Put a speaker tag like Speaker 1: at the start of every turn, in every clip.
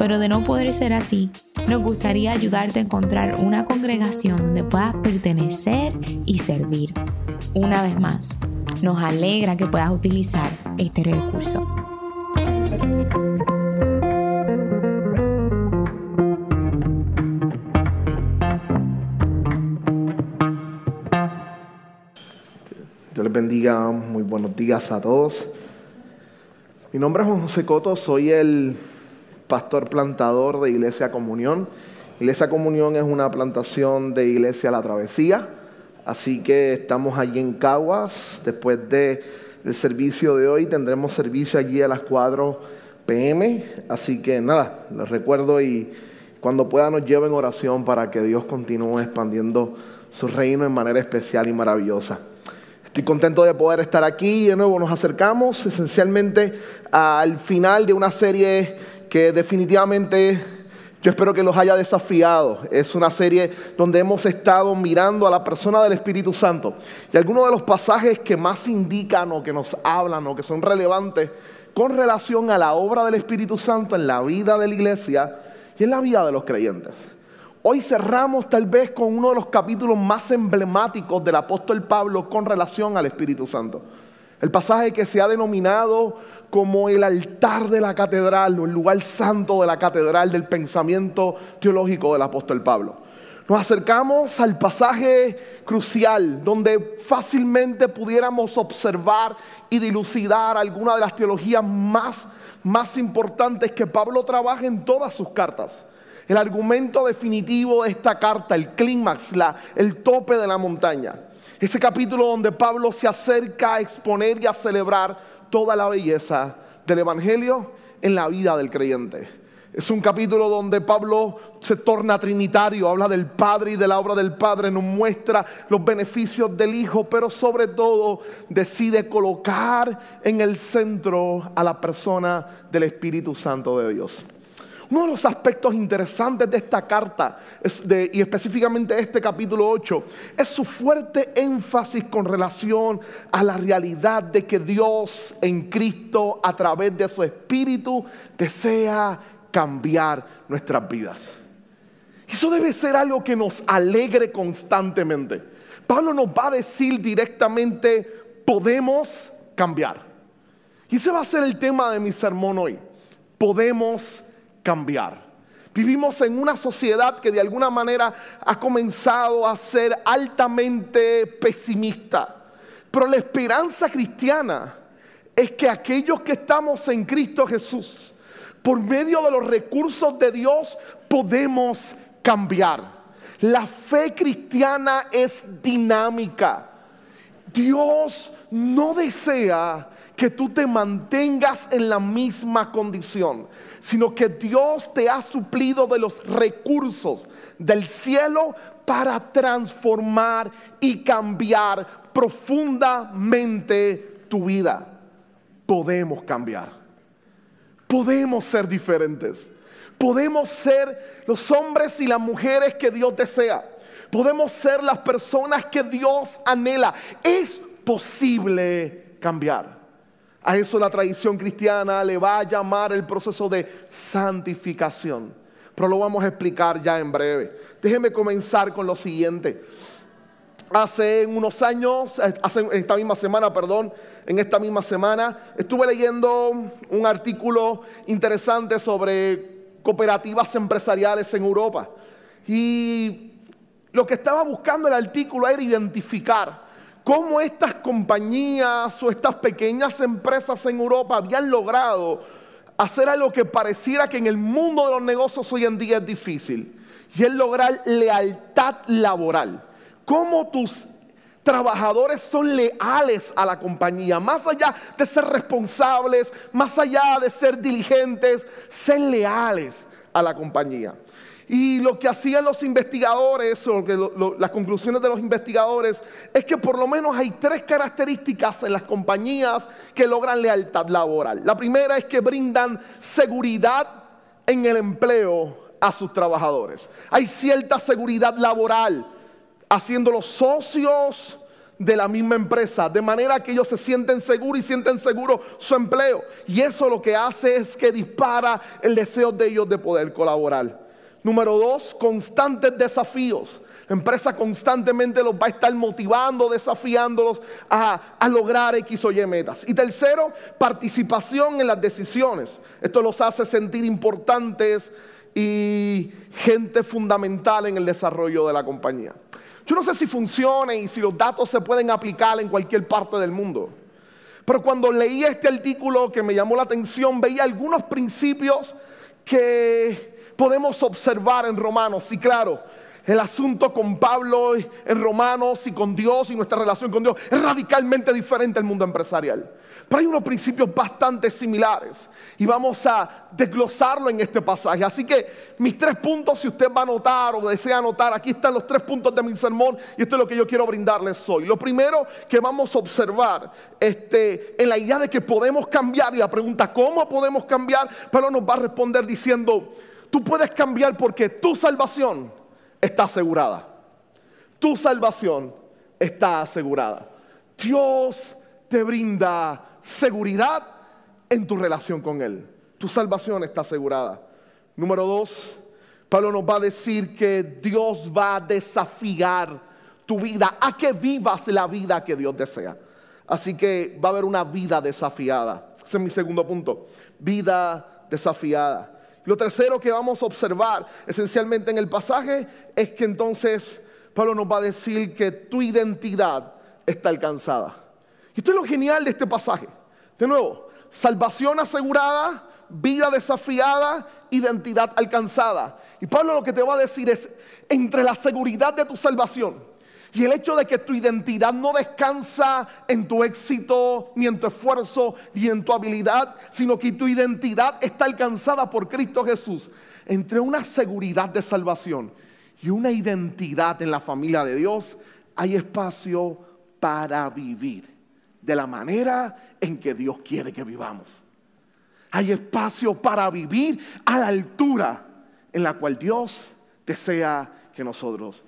Speaker 1: pero de no poder ser así, nos gustaría ayudarte a encontrar una congregación donde puedas pertenecer y servir. Una vez más, nos alegra que puedas utilizar este recurso.
Speaker 2: Dios les bendiga, muy buenos días a todos. Mi nombre es José Coto, soy el pastor plantador de Iglesia Comunión. Iglesia Comunión es una plantación de Iglesia La Travesía, así que estamos allí en Caguas. Después del servicio de hoy tendremos servicio allí a las 4 pm, así que nada, les recuerdo y cuando pueda nos lleven oración para que Dios continúe expandiendo su reino en manera especial y maravillosa. Estoy contento de poder estar aquí. De nuevo nos acercamos esencialmente al final de una serie que definitivamente yo espero que los haya desafiado. Es una serie donde hemos estado mirando a la persona del Espíritu Santo. Y algunos de los pasajes que más indican o que nos hablan o que son relevantes con relación a la obra del Espíritu Santo en la vida de la iglesia y en la vida de los creyentes. Hoy cerramos tal vez con uno de los capítulos más emblemáticos del apóstol Pablo con relación al Espíritu Santo. El pasaje que se ha denominado como el altar de la catedral o el lugar santo de la catedral del pensamiento teológico del apóstol Pablo. Nos acercamos al pasaje crucial donde fácilmente pudiéramos observar y dilucidar alguna de las teologías más, más importantes que Pablo trabaja en todas sus cartas. El argumento definitivo de esta carta, el clímax, el tope de la montaña. Ese capítulo donde Pablo se acerca a exponer y a celebrar toda la belleza del Evangelio en la vida del creyente. Es un capítulo donde Pablo se torna trinitario, habla del Padre y de la obra del Padre, nos muestra los beneficios del Hijo, pero sobre todo decide colocar en el centro a la persona del Espíritu Santo de Dios. Uno de los aspectos interesantes de esta carta, y específicamente este capítulo 8, es su fuerte énfasis con relación a la realidad de que Dios en Cristo, a través de su Espíritu, desea cambiar nuestras vidas. Eso debe ser algo que nos alegre constantemente. Pablo nos va a decir directamente, podemos cambiar. Y ese va a ser el tema de mi sermón hoy. Podemos cambiar. Vivimos en una sociedad que de alguna manera ha comenzado a ser altamente pesimista. Pero la esperanza cristiana es que aquellos que estamos en Cristo Jesús, por medio de los recursos de Dios, podemos cambiar. La fe cristiana es dinámica. Dios no desea que tú te mantengas en la misma condición, sino que Dios te ha suplido de los recursos del cielo para transformar y cambiar profundamente tu vida. Podemos cambiar. Podemos ser diferentes. Podemos ser los hombres y las mujeres que Dios desea. Podemos ser las personas que Dios anhela. Es posible cambiar. A eso la tradición cristiana le va a llamar el proceso de santificación. Pero lo vamos a explicar ya en breve. Déjenme comenzar con lo siguiente. Hace unos años, hace esta misma semana, perdón, en esta misma semana, estuve leyendo un artículo interesante sobre cooperativas empresariales en Europa. Y lo que estaba buscando el artículo era identificar cómo estas compañías o estas pequeñas empresas en Europa habían logrado hacer algo que pareciera que en el mundo de los negocios hoy en día es difícil, y es lograr lealtad laboral. Cómo tus trabajadores son leales a la compañía, más allá de ser responsables, más allá de ser diligentes, ser leales a la compañía. Y lo que hacían los investigadores, o que las conclusiones de los investigadores, es que por lo menos hay tres características en las compañías que logran lealtad laboral. La primera es que brindan seguridad en el empleo a sus trabajadores. Hay cierta seguridad laboral, haciéndolos socios de la misma empresa, de manera que ellos se sienten seguros y sienten seguro su empleo. Y eso lo que hace es que dispara el deseo de ellos de poder colaborar. Número dos, constantes desafíos. La empresa constantemente los va a estar motivando, desafiándolos a, lograr X o Y metas. Y tercero, participación en las decisiones. Esto los hace sentir importantes y gente fundamental en el desarrollo de la compañía. Yo no sé si funciona y si los datos se pueden aplicar en cualquier parte del mundo. Pero cuando leí este artículo que me llamó la atención, veía algunos principios que podemos observar en Romanos. Y claro, el asunto con Pablo en Romanos y con Dios y nuestra relación con Dios es radicalmente diferente al mundo empresarial. Pero hay unos principios bastante similares y vamos a desglosarlo en este pasaje. Así que mis tres puntos, si usted va a anotar o desea anotar, aquí están los tres puntos de mi sermón y esto es lo que yo quiero brindarles hoy. Lo primero que vamos a observar este, en la idea de que podemos cambiar y la pregunta cómo podemos cambiar, pero nos va a responder diciendo, Tú puedes cambiar porque tu salvación está asegurada. Tu salvación está asegurada. Dios te brinda seguridad en tu relación con Él. Tu salvación está asegurada. Número dos, Pablo nos va a decir que Dios va a desafiar tu vida a que vivas la vida que Dios desea. Así que va a haber una vida desafiada. Ese es mi segundo punto. Vida desafiada. Lo tercero que vamos a observar esencialmente en el pasaje es que entonces Pablo nos va a decir que tu identidad está alcanzada. Y esto es lo genial de este pasaje. De nuevo, salvación asegurada, vida desafiada, identidad alcanzada. Y Pablo lo que te va a decir es, entre la seguridad de tu salvación y el hecho de que tu identidad no descansa en tu éxito, ni en tu esfuerzo, ni en tu habilidad, sino que tu identidad está alcanzada por Cristo Jesús. Entre una seguridad de salvación y una identidad en la familia de Dios, hay espacio para vivir de la manera en que Dios quiere que vivamos. Hay espacio para vivir a la altura en la cual Dios desea que nosotros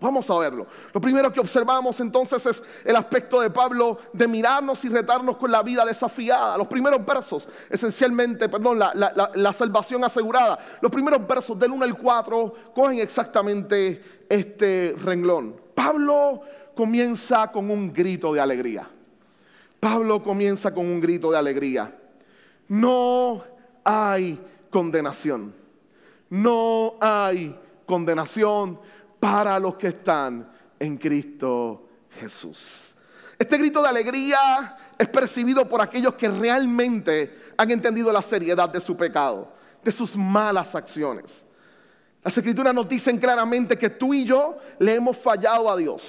Speaker 2: Vamos a verlo. Lo primero que observamos entonces es el aspecto de Pablo de mirarnos y retarnos con la vida desafiada. Los primeros versos, esencialmente, perdón, la, salvación asegurada. Los primeros versos del 1 al 4 cogen exactamente este renglón. Pablo comienza con un grito de alegría. Pablo comienza con un grito de alegría. No hay condenación. No hay condenación para los que están en Cristo Jesús. Este grito de alegría es percibido por aquellos que realmente han entendido la seriedad de su pecado, de sus malas acciones. Las escrituras nos dicen claramente que tú y yo le hemos fallado a Dios.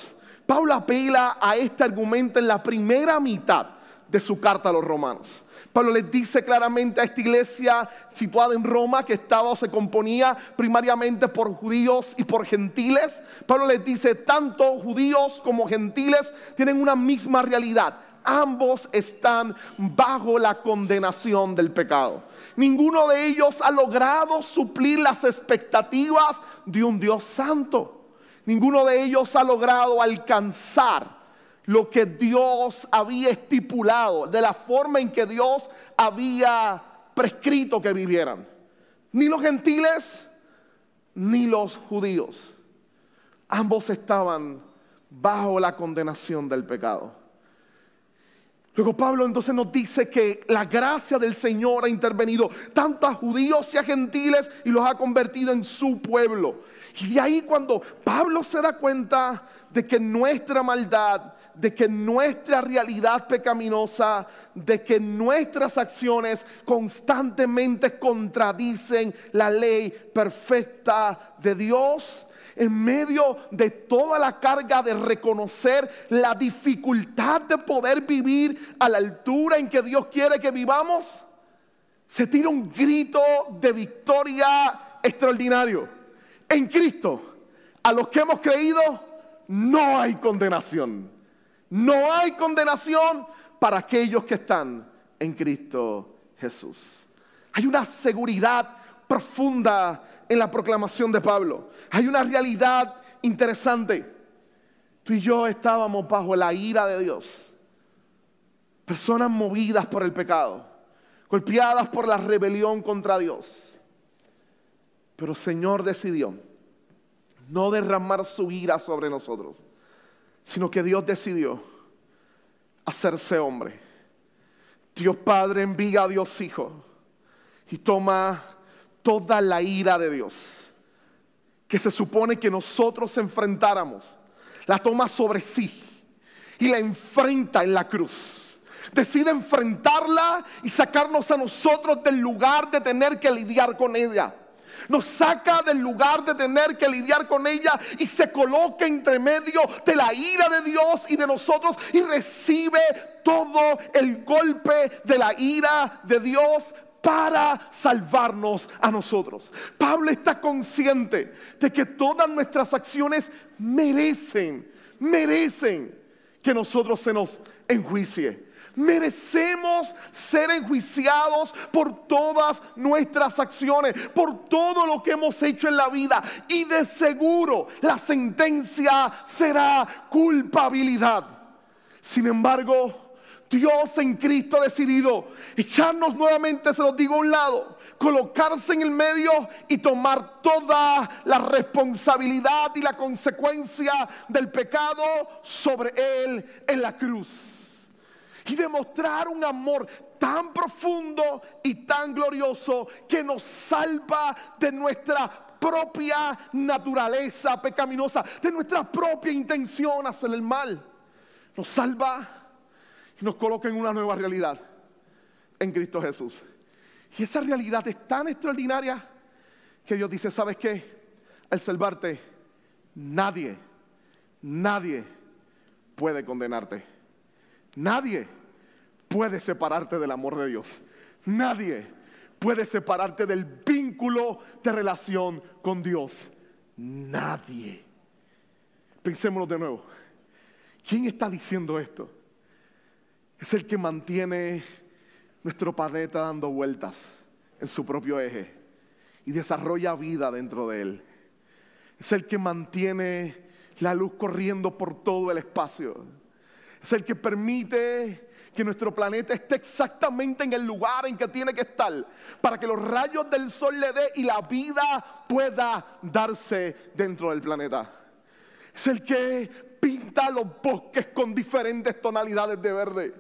Speaker 2: Pablo apela a este argumento en la primera mitad de su carta a los romanos. Pablo les dice claramente a esta iglesia situada en Roma que estaba o se componía primariamente por judíos y por gentiles. Pablo les dice, tanto judíos como gentiles tienen una misma realidad. Ambos están bajo la condenación del pecado. Ninguno de ellos ha logrado suplir las expectativas de un Dios santo. Ninguno de ellos ha logrado alcanzar lo que Dios había estipulado, de la forma en que Dios había prescrito que vivieran. Ni los gentiles ni los judíos. Ambos estaban bajo la condenación del pecado. Luego Pablo entonces nos dice que la gracia del Señor ha intervenido tanto a judíos y a gentiles y los ha convertido en su pueblo. Y de ahí cuando Pablo se da cuenta de que nuestra maldad de que nuestra realidad pecaminosa, de que nuestras acciones constantemente contradicen la ley perfecta de Dios, en medio de toda la carga de reconocer la dificultad de poder vivir a la altura en que Dios quiere que vivamos, se tira un grito de victoria extraordinario. En Cristo, a los que hemos creído, no hay condenación. No hay condenación para aquellos que están en Cristo Jesús. Hay una seguridad profunda en la proclamación de Pablo. Hay una realidad interesante. Tú y yo estábamos bajo la ira de Dios. Personas movidas por el pecado, golpeadas por la rebelión contra Dios. Pero el Señor decidió no derramar su ira sobre nosotros, sino que Dios decidió hacerse hombre. Dios Padre envía a Dios Hijo y toma toda la ira de Dios que se supone que nosotros enfrentáramos, la toma sobre sí y la enfrenta en la cruz. Decide enfrentarla y sacarnos a nosotros del lugar de tener que lidiar con ella. Nos saca del lugar de tener que lidiar con ella y se coloca entre medio de la ira de Dios y de nosotros y recibe todo el golpe de la ira de Dios para salvarnos a nosotros. Pablo está consciente de que todas nuestras acciones merecen, merecen que nosotros se nos enjuicie. Merecemos ser enjuiciados por todas nuestras acciones, por todo lo que hemos hecho en la vida. Y de seguro la sentencia será culpabilidad. Sin embargo, Dios en Cristo ha decidido echarnos nuevamente, se los digo a un lado, colocarse en el medio y tomar toda la responsabilidad y la consecuencia del pecado sobre Él en la cruz. Y demostrar un amor tan profundo y tan glorioso que nos salva de nuestra propia naturaleza pecaminosa, de nuestra propia intención hacer el mal. Nos salva nos coloca en una nueva realidad en Cristo Jesús. Y esa realidad es tan extraordinaria que Dios dice, ¿sabes qué? Al salvarte, nadie, nadie puede condenarte. Nadie puede separarte del amor de Dios. Nadie puede separarte del vínculo de relación con Dios. Nadie. Pensémonos de nuevo. ¿Quién está diciendo esto? es el que mantiene nuestro planeta dando vueltas en su propio eje y desarrolla vida dentro de él. Es el que mantiene la luz corriendo por todo el espacio. Es el que permite que nuestro planeta esté exactamente en el lugar en que tiene que estar para que los rayos del sol le dé y la vida pueda darse dentro del planeta. Es el que pinta los bosques con diferentes tonalidades de verde.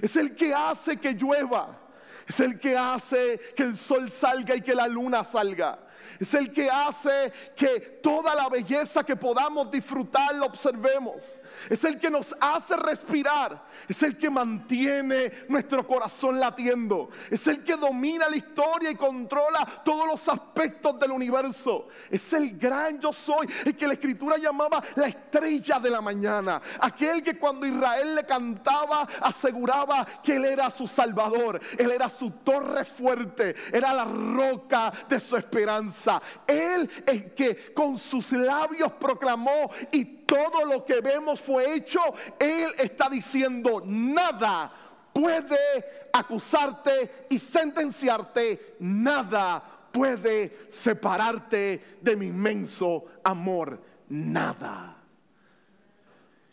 Speaker 2: Es el que hace que llueva. Es el que hace que el sol salga y que la luna salga. Es el que hace que toda la belleza que podamos disfrutar la observemos es el que nos hace respirar, es el que mantiene nuestro corazón latiendo, es el que domina la historia y controla todos los aspectos del universo, es el gran yo soy, el que la escritura llamaba la estrella de la mañana, aquel que cuando Israel le cantaba aseguraba que él era su salvador, él era su torre fuerte, era la roca de su esperanza, él el que con sus labios proclamó y todo lo que vemos fue hecho, Él está diciendo, nada puede acusarte y sentenciarte, nada puede separarte de mi inmenso amor, nada.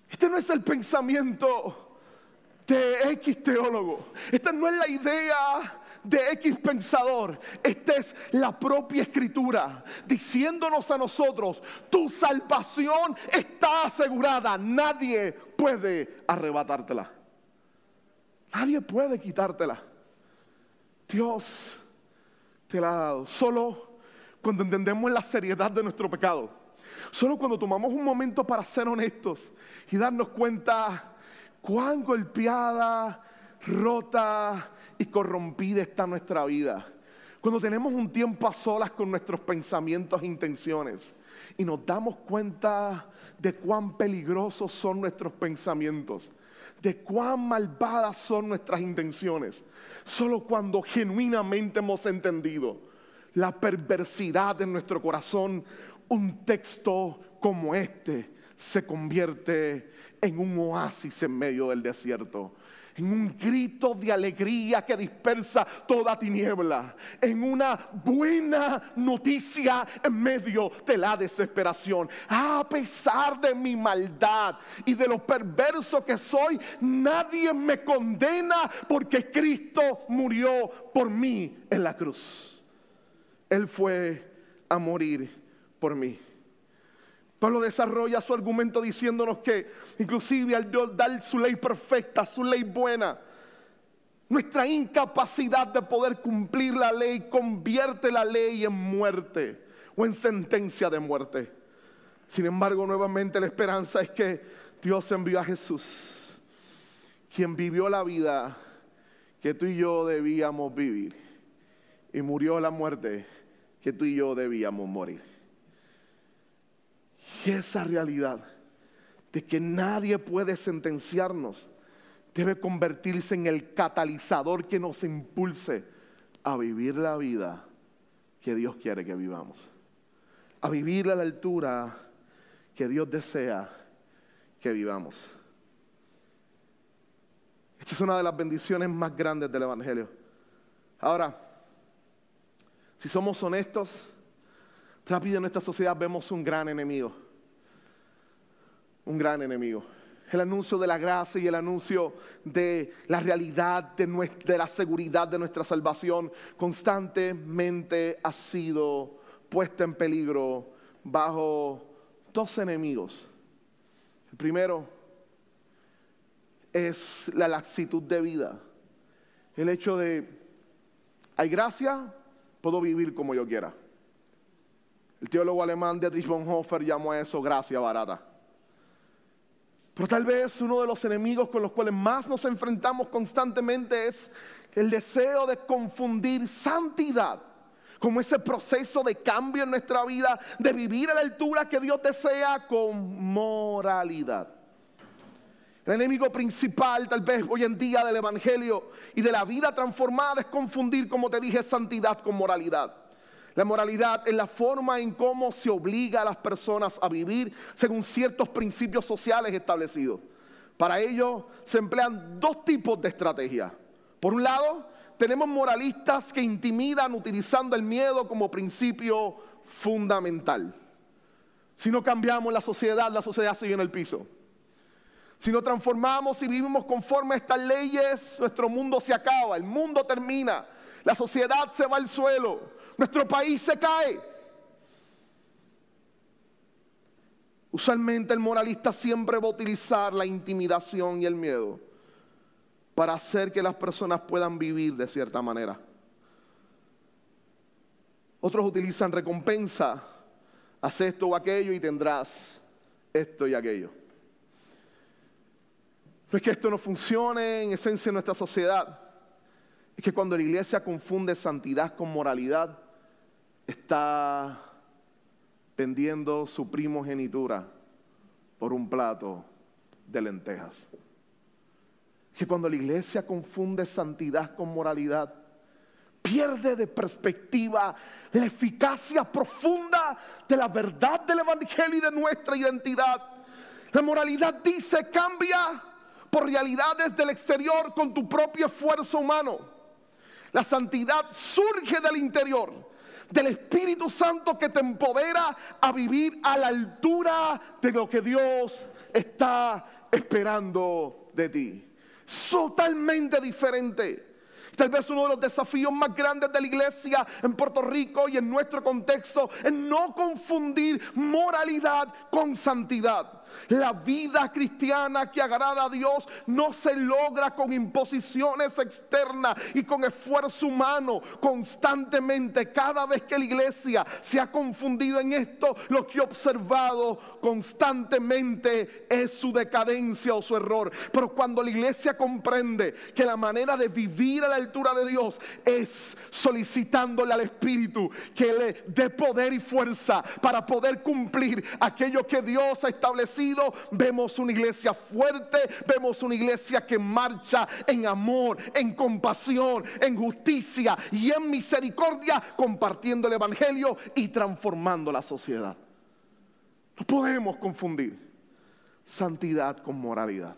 Speaker 2: Este no es el pensamiento de X teólogo, esta no es la idea de X pensador. Esta es la propia escritura diciéndonos a nosotros, tu salvación está asegurada, nadie puede arrebatártela. Nadie puede quitártela. Dios te la ha dado. Solo cuando entendemos la seriedad de nuestro pecado. Solo cuando tomamos un momento para ser honestos y darnos cuenta cuán golpeada, rota, y corrompida está nuestra vida. Cuando tenemos un tiempo a solas con nuestros pensamientos e intenciones y nos damos cuenta de cuán peligrosos son nuestros pensamientos, de cuán malvadas son nuestras intenciones, solo cuando genuinamente hemos entendido la perversidad de nuestro corazón, un texto como este se convierte en un oasis en medio del desierto en un grito de alegría que dispersa toda tiniebla, en una buena noticia en medio de la desesperación. A pesar de mi maldad y de lo perverso que soy, nadie me condena porque Cristo murió por mí en la cruz. Él fue a morir por mí. Pablo desarrolla su argumento diciéndonos que inclusive al Dios dar su ley perfecta, su ley buena, nuestra incapacidad de poder cumplir la ley convierte la ley en muerte o en sentencia de muerte. Sin embargo, nuevamente la esperanza es que Dios envió a Jesús, quien vivió la vida que tú y yo debíamos vivir y murió la muerte que tú y yo debíamos morir. Y esa realidad de que nadie puede sentenciarnos debe convertirse en el catalizador que nos impulse a vivir la vida que Dios quiere que vivamos. A vivir a la altura que Dios desea que vivamos. Esta es una de las bendiciones más grandes del Evangelio. Ahora, si somos honestos, rápido en nuestra sociedad vemos un gran enemigo un gran enemigo. El anuncio de la gracia y el anuncio de la realidad de, de la seguridad de nuestra salvación constantemente ha sido puesta en peligro bajo dos enemigos. El primero es la laxitud de vida. El hecho de, hay gracia, puedo vivir como yo quiera. El teólogo alemán Dietrich Bonhoeffer llamó a eso gracia barata. Pero tal vez uno de los enemigos con los cuales más nos enfrentamos constantemente es el deseo de confundir santidad como ese proceso de cambio en nuestra vida, de vivir a la altura que Dios desea con moralidad. El enemigo principal tal vez hoy en día del Evangelio y de la vida transformada es confundir, como te dije, santidad con moralidad. La moralidad es la forma en cómo se obliga a las personas a vivir según ciertos principios sociales establecidos. Para ello se emplean dos tipos de estrategias. Por un lado, tenemos moralistas que intimidan utilizando el miedo como principio fundamental. Si no cambiamos la sociedad, la sociedad sigue en el piso. Si no transformamos y vivimos conforme a estas leyes, nuestro mundo se acaba, el mundo termina, la sociedad se va al suelo nuestro país se cae. Usualmente el moralista siempre va a utilizar la intimidación y el miedo para hacer que las personas puedan vivir de cierta manera. Otros utilizan recompensa, haz esto o aquello y tendrás esto y aquello. No es que esto no funcione en esencia en nuestra sociedad, es que cuando la iglesia confunde santidad con moralidad, está vendiendo su primogenitura por un plato de lentejas. Que cuando la iglesia confunde santidad con moralidad, pierde de perspectiva la eficacia profunda de la verdad del Evangelio y de nuestra identidad. La moralidad dice cambia por realidades del exterior con tu propio esfuerzo humano. La santidad surge del interior del Espíritu Santo que te empodera a vivir a la altura de lo que Dios está esperando de ti. Totalmente diferente. Tal vez uno de los desafíos más grandes de la iglesia en Puerto Rico y en nuestro contexto es no confundir moralidad con santidad. La vida cristiana que agrada a Dios no se logra con imposiciones externas y con esfuerzo humano constantemente. Cada vez que la iglesia se ha confundido en esto, lo que he observado constantemente es su decadencia o su error. Pero cuando la iglesia comprende que la manera de vivir a la altura de Dios es solicitándole al Espíritu que le dé poder y fuerza para poder cumplir aquello que Dios ha establecido vemos una iglesia fuerte, vemos una iglesia que marcha en amor, en compasión, en justicia y en misericordia, compartiendo el Evangelio y transformando la sociedad. No podemos confundir santidad con moralidad,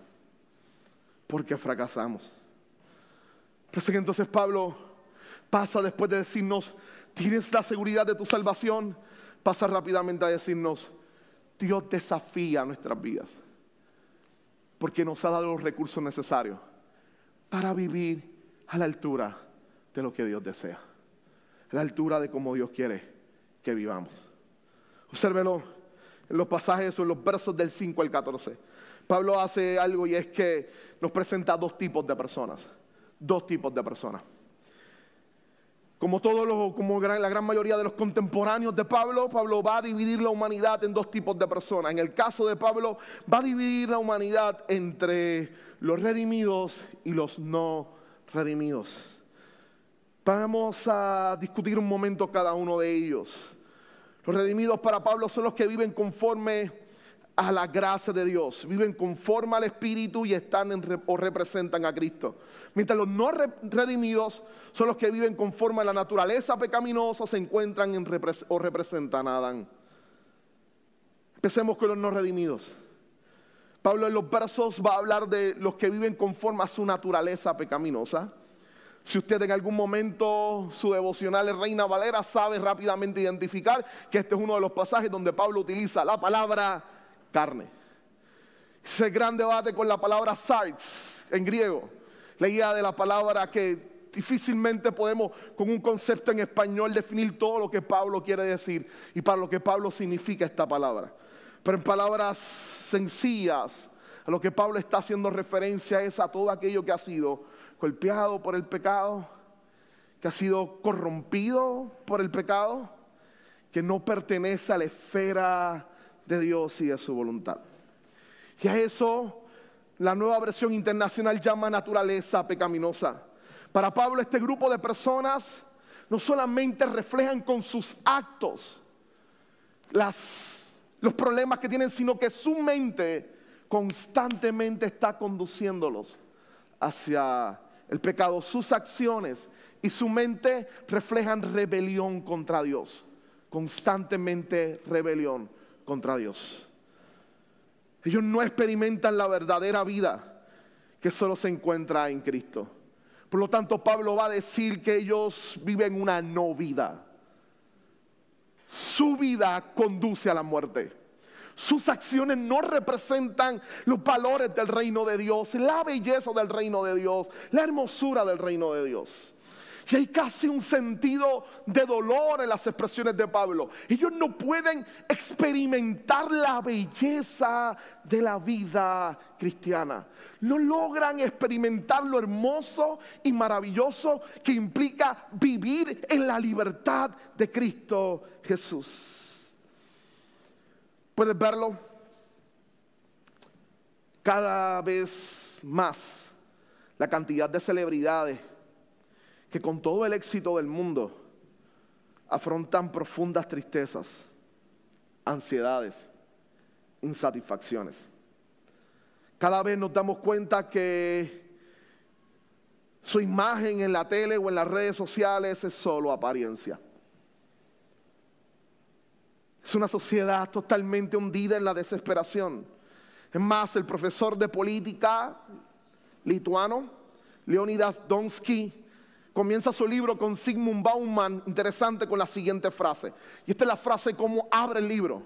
Speaker 2: porque fracasamos. Pero que entonces Pablo pasa después de decirnos, tienes la seguridad de tu salvación, pasa rápidamente a decirnos, Dios desafía nuestras vidas, porque nos ha dado los recursos necesarios para vivir a la altura de lo que Dios desea, a la altura de cómo Dios quiere que vivamos. Obsérvelo en los pasajes o en los versos del 5 al 14. Pablo hace algo y es que nos presenta dos tipos de personas. Dos tipos de personas. Como todos los, como la gran mayoría de los contemporáneos de Pablo, Pablo va a dividir la humanidad en dos tipos de personas. En el caso de Pablo, va a dividir la humanidad entre los redimidos y los no redimidos. Vamos a discutir un momento cada uno de ellos. Los redimidos para Pablo son los que viven conforme a la gracia de Dios, viven conforme al Espíritu y están o representan a Cristo. Mientras los no redimidos son los que viven conforme a la naturaleza pecaminosa, se encuentran o representan a Adán. Empecemos con los no redimidos. Pablo en los versos va a hablar de los que viven conforme a su naturaleza pecaminosa. Si usted en algún momento su devocional es Reina Valera, sabe rápidamente identificar que este es uno de los pasajes donde Pablo utiliza la palabra carne. Ese gran debate con la palabra sarx en griego, idea de la palabra que difícilmente podemos con un concepto en español definir todo lo que Pablo quiere decir y para lo que Pablo significa esta palabra. Pero en palabras sencillas, a lo que Pablo está haciendo referencia es a todo aquello que ha sido golpeado por el pecado, que ha sido corrompido por el pecado, que no pertenece a la esfera de Dios y de su voluntad. Y a eso la nueva versión internacional llama naturaleza pecaminosa. Para Pablo este grupo de personas no solamente reflejan con sus actos los problemas que tienen, sino que su mente constantemente está conduciéndolos hacia el pecado, sus acciones y su mente reflejan rebelión contra Dios, constantemente rebelión contra Dios. Ellos no experimentan la verdadera vida que solo se encuentra en Cristo. Por lo tanto, Pablo va a decir que ellos viven una no vida. Su vida conduce a la muerte. Sus acciones no representan los valores del reino de Dios, la belleza del reino de Dios, la hermosura del reino de Dios. Y hay casi un sentido de dolor en las expresiones de Pablo. Ellos no pueden experimentar la belleza de la vida cristiana. No logran experimentar lo hermoso y maravilloso que implica vivir en la libertad de Cristo Jesús. ¿Puedes verlo? Cada vez más la cantidad de celebridades que con todo el éxito del mundo afrontan profundas tristezas, ansiedades, insatisfacciones. Cada vez nos damos cuenta que su imagen en la tele o en las redes sociales es solo apariencia. Es una sociedad totalmente hundida en la desesperación. Es más, el profesor de política lituano, Leonidas Donsky, comienza su libro con Sigmund Bauman, interesante, con la siguiente frase. Y esta es la frase como abre el libro.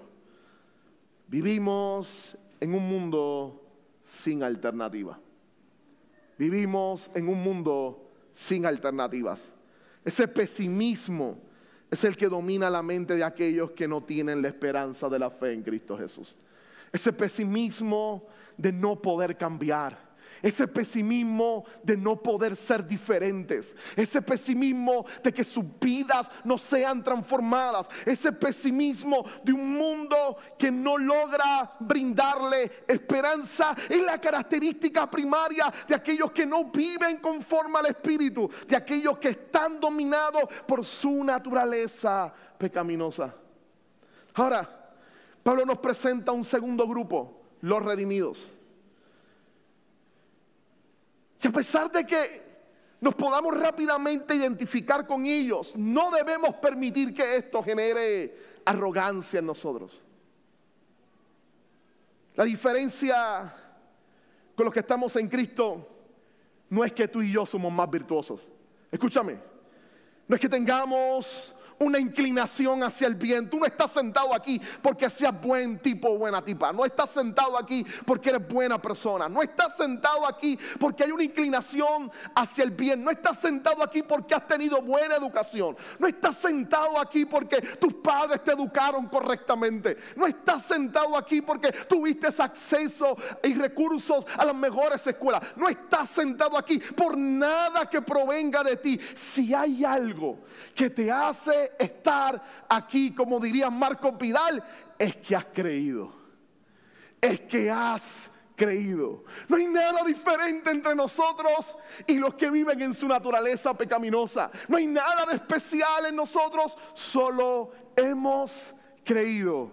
Speaker 2: Vivimos en un mundo sin alternativa. Vivimos en un mundo sin alternativas. Ese pesimismo es el que domina la mente de aquellos que no tienen la esperanza de la fe en Cristo Jesús. Ese pesimismo de no poder cambiar ese pesimismo de no poder ser diferentes, ese pesimismo de que sus vidas no sean transformadas, ese pesimismo de un mundo que no logra brindarle esperanza es la característica primaria de aquellos que no viven conforme al Espíritu, de aquellos que están dominados por su naturaleza pecaminosa. Ahora, Pablo nos presenta un segundo grupo, los redimidos. A pesar de que nos podamos rápidamente identificar con ellos, no debemos permitir que esto genere arrogancia en nosotros. La diferencia con los que estamos en Cristo no es que tú y yo somos más virtuosos. Escúchame, no es que tengamos una inclinación hacia el bien. Tú no estás sentado aquí porque seas buen tipo o buena tipa. No estás sentado aquí porque eres buena persona. No estás sentado aquí porque hay una inclinación hacia el bien. No estás sentado aquí porque has tenido buena educación. No estás sentado aquí porque tus padres te educaron correctamente. No estás sentado aquí porque tuviste acceso y recursos a las mejores escuelas. No estás sentado aquí por nada que provenga de ti. Si hay algo que te hace estar aquí, como diría Marco Vidal, es que has creído. Es que has creído. No hay nada diferente entre nosotros y los que viven en su naturaleza pecaminosa. No hay nada de especial en nosotros, solo hemos creído.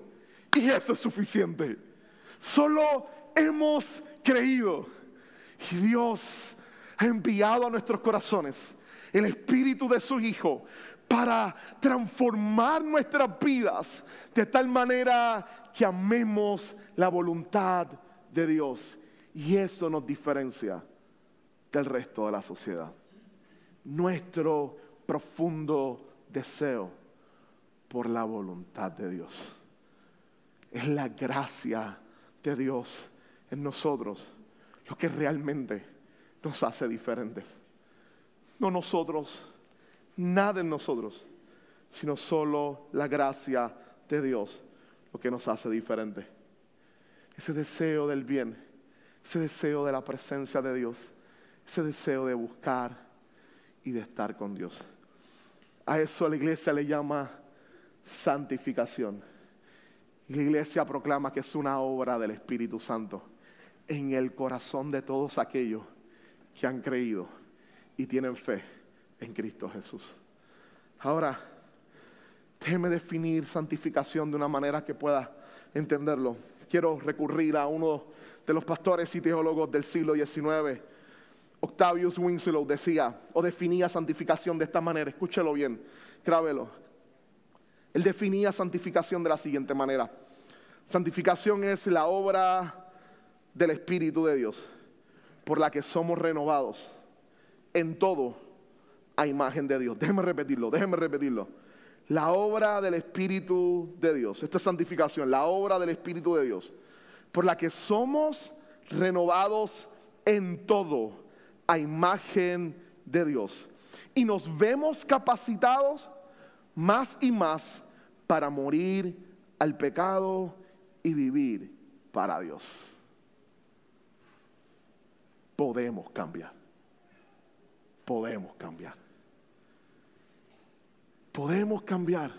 Speaker 2: Y eso es suficiente. Solo hemos creído. Y Dios ha enviado a nuestros corazones el Espíritu de su Hijo para transformar nuestras vidas de tal manera que amemos la voluntad de Dios. Y eso nos diferencia del resto de la sociedad. Nuestro profundo deseo por la voluntad de Dios. Es la gracia de Dios en nosotros lo que realmente nos hace diferentes. No nosotros nada en nosotros, sino solo la gracia de Dios lo que nos hace diferente. Ese deseo del bien, ese deseo de la presencia de Dios, ese deseo de buscar y de estar con Dios. A eso la iglesia le llama santificación. La iglesia proclama que es una obra del Espíritu Santo en el corazón de todos aquellos que han creído y tienen fe en Cristo Jesús. Ahora, déjeme definir santificación de una manera que pueda entenderlo. Quiero recurrir a uno de los pastores y teólogos del siglo XIX. Octavius Winslow decía o definía santificación de esta manera. Escúchelo bien, grábelo. Él definía santificación de la siguiente manera. Santificación es la obra del Espíritu de Dios por la que somos renovados en todo a imagen de Dios. Déjeme repetirlo, déjeme repetirlo. La obra del Espíritu de Dios, esta es santificación, la obra del Espíritu de Dios, por la que somos renovados en todo a imagen de Dios. Y nos vemos capacitados más y más para morir al pecado y vivir para Dios. Podemos cambiar. Podemos cambiar podemos cambiar.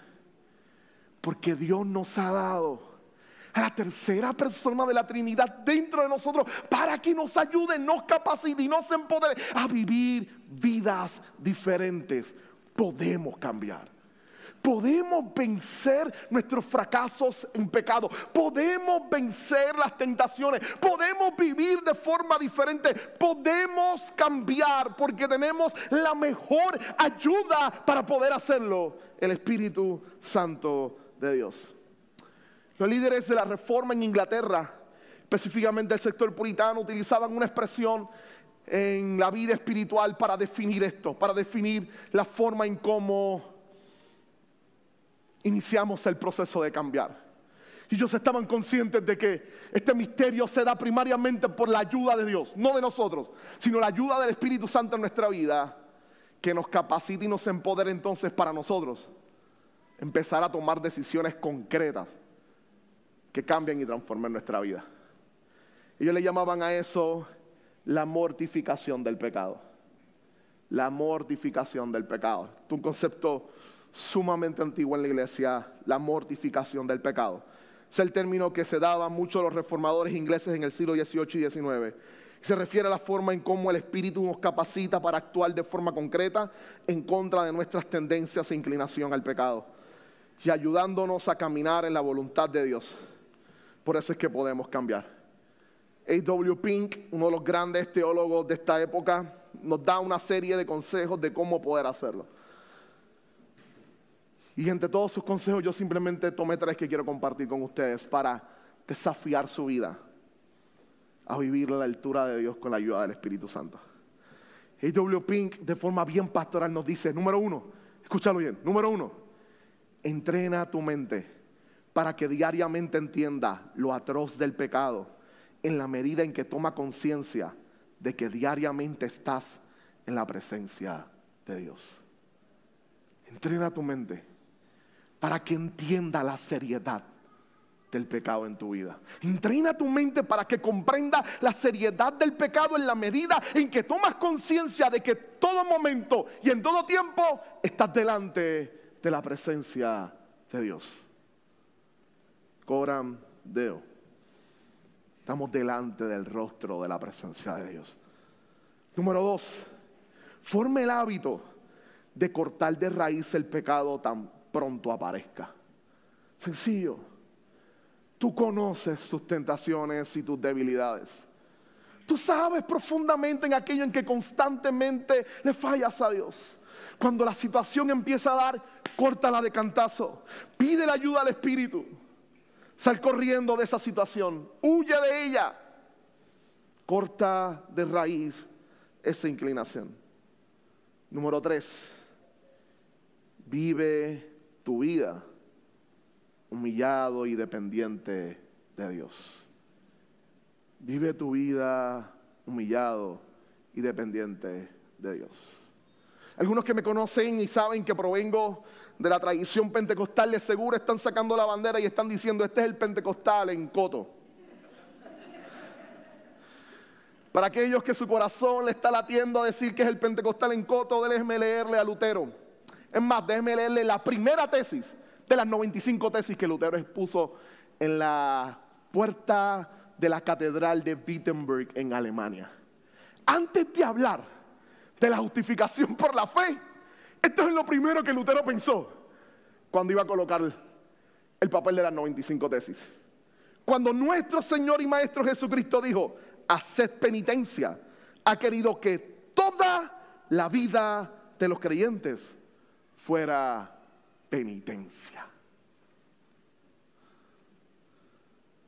Speaker 2: Porque Dios nos ha dado a la tercera persona de la Trinidad dentro de nosotros para que nos ayude, nos capacite y nos empodere a vivir vidas diferentes. Podemos cambiar. Podemos vencer nuestros fracasos en pecado. Podemos vencer las tentaciones. Podemos vivir de forma diferente. Podemos cambiar porque tenemos la mejor ayuda para poder hacerlo. El Espíritu Santo de Dios. Los líderes de la reforma en Inglaterra, específicamente el sector puritano, utilizaban una expresión en la vida espiritual para definir esto, para definir la forma en cómo iniciamos el proceso de cambiar. Ellos estaban conscientes de que este misterio se da primariamente por la ayuda de Dios, no de nosotros, sino la ayuda del Espíritu Santo en nuestra vida, que nos capacita y nos empodera entonces para nosotros empezar a tomar decisiones concretas que cambien y transformen nuestra vida. Ellos le llamaban a eso la mortificación del pecado. La mortificación del pecado. Es un concepto sumamente antiguo en la iglesia, la mortificación del pecado. Es el término que se daba a muchos de los reformadores ingleses en el siglo XVIII y XIX. Se refiere a la forma en cómo el Espíritu nos capacita para actuar de forma concreta en contra de nuestras tendencias e inclinación al pecado y ayudándonos a caminar en la voluntad de Dios. Por eso es que podemos cambiar. A.W. Pink, uno de los grandes teólogos de esta época, nos da una serie de consejos de cómo poder hacerlo. Y entre todos sus consejos yo simplemente tomé tres que quiero compartir con ustedes para desafiar su vida a vivir a la altura de Dios con la ayuda del Espíritu Santo. A.W. Pink, de forma bien pastoral, nos dice, número uno, escúchalo bien, número uno, entrena tu mente para que diariamente entienda lo atroz del pecado en la medida en que toma conciencia de que diariamente estás en la presencia de Dios. Entrena tu mente para que entienda la seriedad del pecado en tu vida. Entrena tu mente para que comprenda la seriedad del pecado en la medida en que tomas conciencia de que todo momento y en todo tiempo estás delante de la presencia de Dios. Coram Deo. Estamos delante del rostro de la presencia de Dios. Número dos, forme el hábito de cortar de raíz el pecado tan pronto aparezca. Sencillo. Tú conoces tus tentaciones y tus debilidades. Tú sabes profundamente en aquello en que constantemente le fallas a Dios. Cuando la situación empieza a dar, córtala de cantazo. Pide la ayuda al Espíritu. Sal corriendo de esa situación. Huye de ella. Corta de raíz esa inclinación. Número tres. Vive tu vida humillado y dependiente de Dios. Vive tu vida humillado y dependiente de Dios. Algunos que me conocen y saben que provengo de la tradición pentecostal de seguro están sacando la bandera y están diciendo, este es el pentecostal en Coto. Para aquellos que su corazón le está latiendo a decir que es el pentecostal en Coto, déjenme leerle a Lutero. Es más, déjenme leerle la primera tesis de las 95 tesis que Lutero expuso en la puerta de la catedral de Wittenberg en Alemania. Antes de hablar de la justificación por la fe, esto es lo primero que Lutero pensó cuando iba a colocar el papel de las 95 tesis. Cuando nuestro Señor y Maestro Jesucristo dijo, haced penitencia, ha querido que toda la vida de los creyentes fuera penitencia.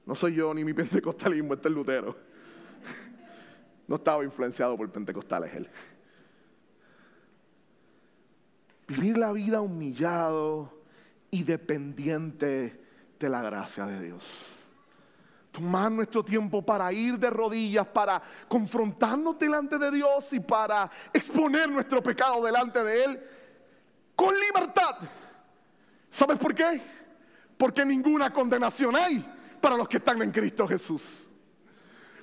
Speaker 2: No soy yo ni mi pentecostalismo, este es Lutero. No estaba influenciado por pentecostales él. Vivir la vida humillado y dependiente de la gracia de Dios. Tomar nuestro tiempo para ir de rodillas, para confrontarnos delante de Dios y para exponer nuestro pecado delante de Él con libertad. ¿Sabes por qué? Porque ninguna condenación hay para los que están en Cristo Jesús.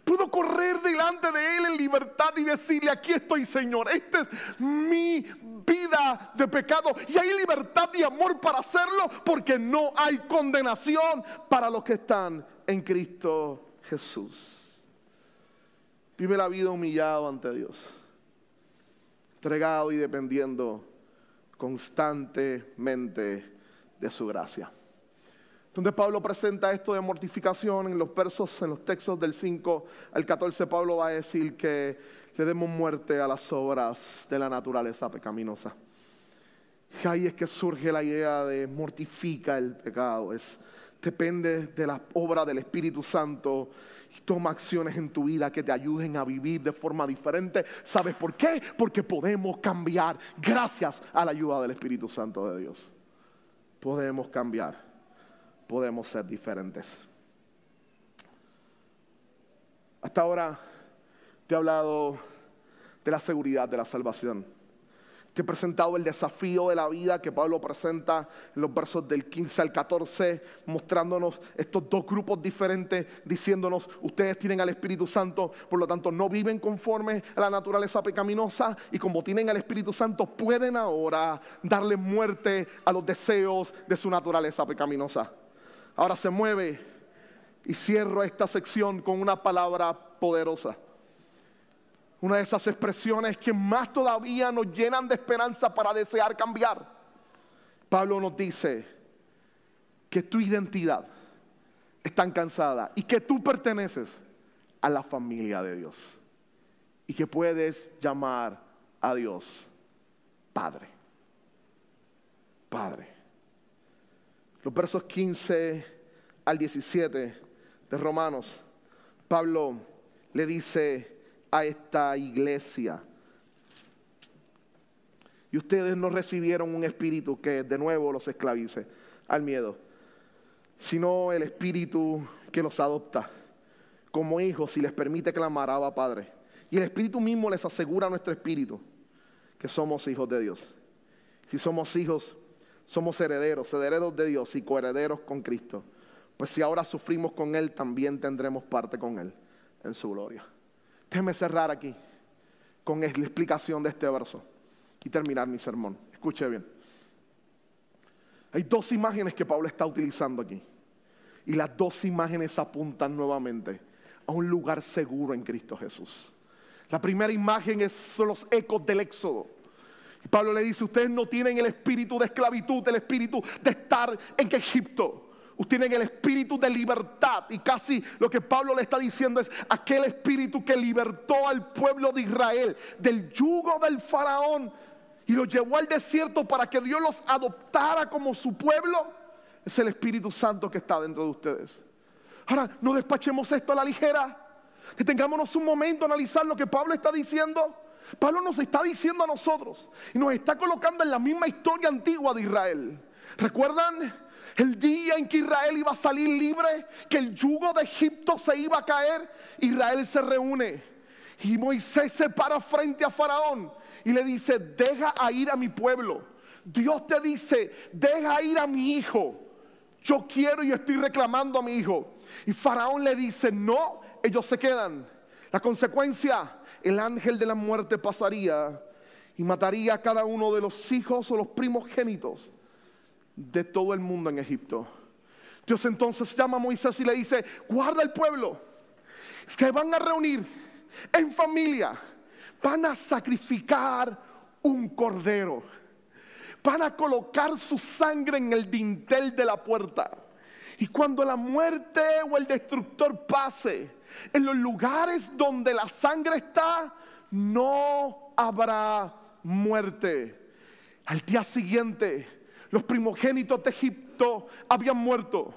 Speaker 2: Puedo correr delante de Él en libertad y decirle, aquí estoy Señor, esta es mi vida de pecado. Y hay libertad y amor para hacerlo porque no hay condenación para los que están en Cristo Jesús. Vive la vida humillado ante Dios, entregado y dependiendo constantemente de su gracia. Donde Pablo presenta esto de mortificación en los versos, en los textos del 5 al 14, Pablo va a decir que le demos muerte a las obras de la naturaleza pecaminosa. Y ahí es que surge la idea de mortifica el pecado. Es, depende de la obra del Espíritu Santo toma acciones en tu vida que te ayuden a vivir de forma diferente. ¿Sabes por qué? Porque podemos cambiar gracias a la ayuda del Espíritu Santo de Dios. Podemos cambiar podemos ser diferentes. Hasta ahora te he hablado de la seguridad de la salvación. Te he presentado el desafío de la vida que Pablo presenta en los versos del 15 al 14, mostrándonos estos dos grupos diferentes, diciéndonos, ustedes tienen al Espíritu Santo, por lo tanto no viven conforme a la naturaleza pecaminosa y como tienen al Espíritu Santo pueden ahora darle muerte a los deseos de su naturaleza pecaminosa. Ahora se mueve y cierro esta sección con una palabra poderosa. Una de esas expresiones que más todavía nos llenan de esperanza para desear cambiar. Pablo nos dice que tu identidad está cansada y que tú perteneces a la familia de Dios y que puedes llamar a Dios Padre. Padre. Los versos 15 al 17 de Romanos, Pablo le dice a esta iglesia, y ustedes no recibieron un espíritu que de nuevo los esclavice al miedo, sino el espíritu que los adopta como hijos y les permite clamar a Padre. Y el espíritu mismo les asegura a nuestro espíritu que somos hijos de Dios. Si somos hijos, somos herederos, herederos de Dios y coherederos con Cristo. Pues si ahora sufrimos con Él, también tendremos parte con Él en su gloria. Déjeme cerrar aquí con la explicación de este verso y terminar mi sermón. Escuche bien. Hay dos imágenes que Pablo está utilizando aquí. Y las dos imágenes apuntan nuevamente a un lugar seguro en Cristo Jesús. La primera imagen es, son los ecos del éxodo. Pablo le dice, ustedes no tienen el espíritu de esclavitud, el espíritu de estar en Egipto. Ustedes tienen el espíritu de libertad. Y casi lo que Pablo le está diciendo es aquel espíritu que libertó al pueblo de Israel del yugo del faraón y los llevó al desierto para que Dios los adoptara como su pueblo, es el Espíritu Santo que está dentro de ustedes. Ahora, no despachemos esto a la ligera. Detengámonos un momento a analizar lo que Pablo está diciendo. Pablo nos está diciendo a nosotros y nos está colocando en la misma historia antigua de Israel. ¿Recuerdan? El día en que Israel iba a salir libre, que el yugo de Egipto se iba a caer, Israel se reúne y Moisés se para frente a Faraón y le dice, deja a ir a mi pueblo. Dios te dice, deja ir a mi hijo. Yo quiero y estoy reclamando a mi hijo. Y Faraón le dice, no, ellos se quedan. La consecuencia, el ángel de la muerte pasaría y mataría a cada uno de los hijos o los primogénitos de todo el mundo en Egipto. Dios entonces llama a Moisés y le dice, guarda el pueblo, se van a reunir en familia van a sacrificar un cordero. Van a colocar su sangre en el dintel de la puerta. Y cuando la muerte o el destructor pase, en los lugares donde la sangre está, no habrá muerte. Al día siguiente, los primogénitos de Egipto habían muerto,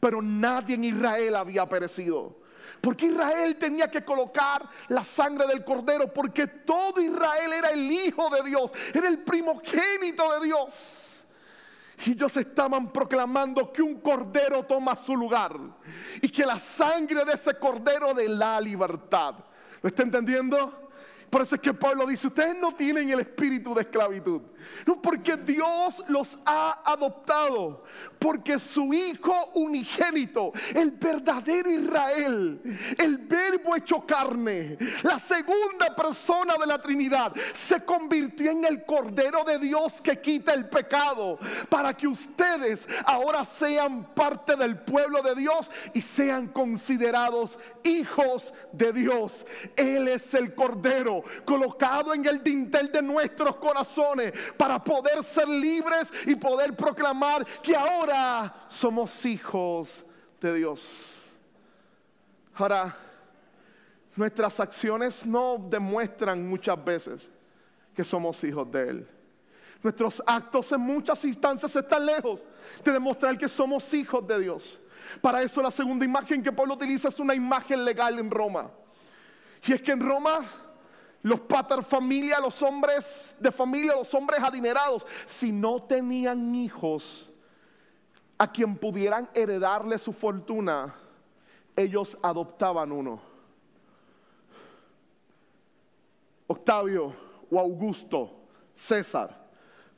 Speaker 2: pero nadie en Israel había perecido. Porque Israel tenía que colocar la sangre del cordero, porque todo Israel era el hijo de Dios, era el primogénito de Dios. Y ellos estaban proclamando que un cordero toma su lugar y que la sangre de ese cordero de la libertad. ¿Lo está entendiendo? Por eso es que Pablo dice, ustedes no tienen el espíritu de esclavitud. No, porque Dios los ha adoptado. Porque su Hijo unigénito, el verdadero Israel, el verbo hecho carne, la segunda persona de la Trinidad, se convirtió en el Cordero de Dios que quita el pecado. Para que ustedes ahora sean parte del pueblo de Dios y sean considerados hijos de Dios. Él es el Cordero colocado en el dintel de nuestros corazones para poder ser libres y poder proclamar que ahora somos hijos de Dios. Ahora, nuestras acciones no demuestran muchas veces que somos hijos de Él. Nuestros actos en muchas instancias están lejos de demostrar que somos hijos de Dios. Para eso la segunda imagen que Pablo utiliza es una imagen legal en Roma. Y es que en Roma los pater familia, los hombres de familia, los hombres adinerados, si no tenían hijos a quien pudieran heredarle su fortuna, ellos adoptaban uno. Octavio o Augusto César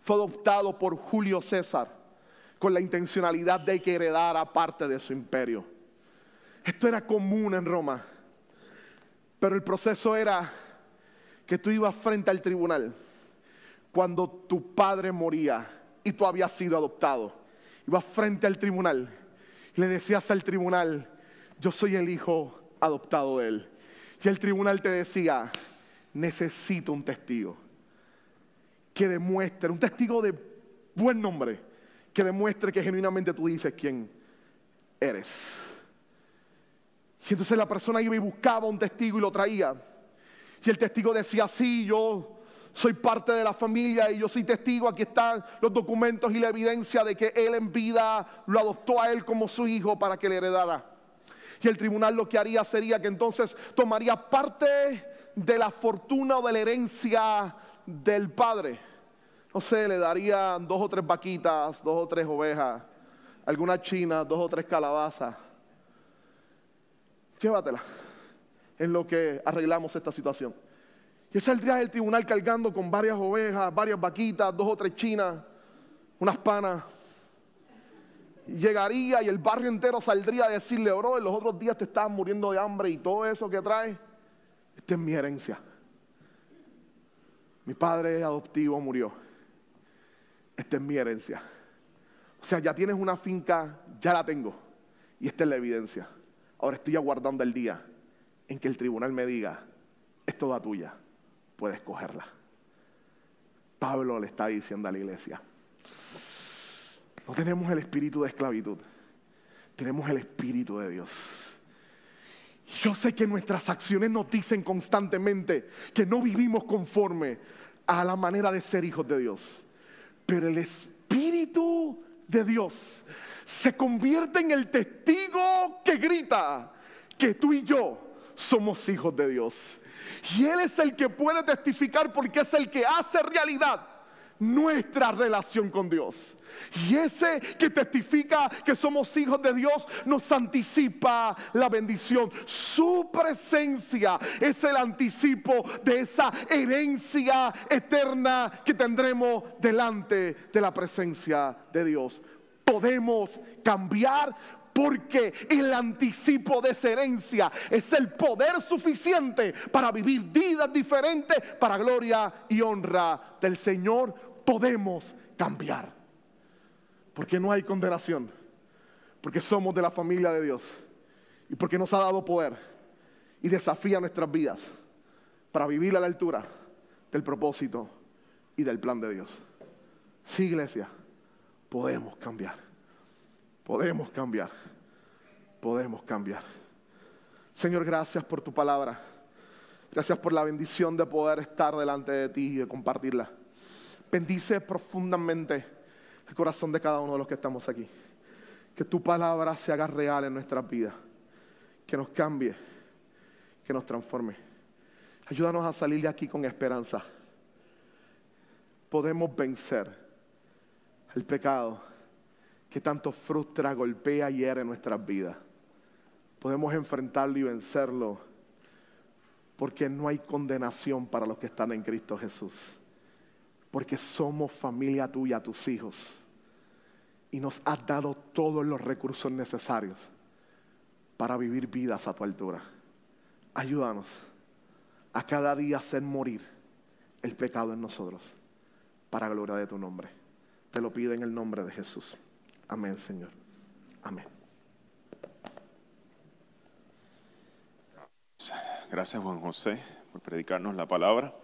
Speaker 2: fue adoptado por Julio César con la intencionalidad de que heredara parte de su imperio. Esto era común en Roma, pero el proceso era que tú ibas frente al tribunal cuando tu padre moría y tú habías sido adoptado. Ibas frente al tribunal y le decías al tribunal, yo soy el hijo adoptado de él. Y el tribunal te decía, necesito un testigo que demuestre, un testigo de buen nombre, que demuestre que genuinamente tú dices quién eres. Y entonces la persona iba y buscaba un testigo y lo traía. Y el testigo decía, sí, yo soy parte de la familia y yo soy testigo, aquí están los documentos y la evidencia de que él en vida lo adoptó a él como su hijo para que le heredara. Y el tribunal lo que haría sería que entonces tomaría parte de la fortuna o de la herencia del padre. No sé, le darían dos o tres vaquitas, dos o tres ovejas, algunas chinas, dos o tres calabazas. Llévatela en lo que arreglamos esta situación. Y saldría del tribunal cargando con varias ovejas, varias vaquitas, dos o tres chinas, unas panas. Y llegaría y el barrio entero saldría a decirle, bro, en los otros días te estaban muriendo de hambre y todo eso que trae, esta es mi herencia. Mi padre adoptivo murió. Esta es mi herencia. O sea, ya tienes una finca, ya la tengo. Y esta es la evidencia. Ahora estoy aguardando el día en que el tribunal me diga, es toda tuya, puedes cogerla. Pablo le está diciendo a la iglesia, no tenemos el espíritu de esclavitud, tenemos el espíritu de Dios. Yo sé que nuestras acciones nos dicen constantemente que no vivimos conforme a la manera de ser hijos de Dios, pero el espíritu de Dios se convierte en el testigo que grita que tú y yo somos hijos de Dios. Y Él es el que puede testificar porque es el que hace realidad nuestra relación con Dios. Y ese que testifica que somos hijos de Dios nos anticipa la bendición. Su presencia es el anticipo de esa herencia eterna que tendremos delante de la presencia de Dios. Podemos cambiar porque el anticipo de esa herencia es el poder suficiente para vivir vidas diferentes para gloria y honra del Señor. Podemos cambiar. Porque no hay condenación. Porque somos de la familia de Dios. Y porque nos ha dado poder y desafía nuestras vidas para vivir a la altura del propósito y del plan de Dios. Sí, iglesia, podemos cambiar. Podemos cambiar. Podemos cambiar. Señor, gracias por tu palabra. Gracias por la bendición de poder estar delante de ti y de compartirla. Bendice profundamente el corazón de cada uno de los que estamos aquí. Que tu palabra se haga real en nuestras vidas. Que nos cambie. Que nos transforme. Ayúdanos a salir de aquí con esperanza. Podemos vencer el pecado que tanto frustra, golpea y hiere nuestras vidas. Podemos enfrentarlo y vencerlo porque no hay condenación para los que están en Cristo Jesús. Porque somos familia tuya, tus hijos. Y nos has dado todos los recursos necesarios para vivir vidas a tu altura. Ayúdanos a cada día hacer morir el pecado en nosotros para gloria de tu nombre. Te lo pido en el nombre de Jesús. Amén, Señor. Amén.
Speaker 3: Gracias, Juan José, por predicarnos la palabra.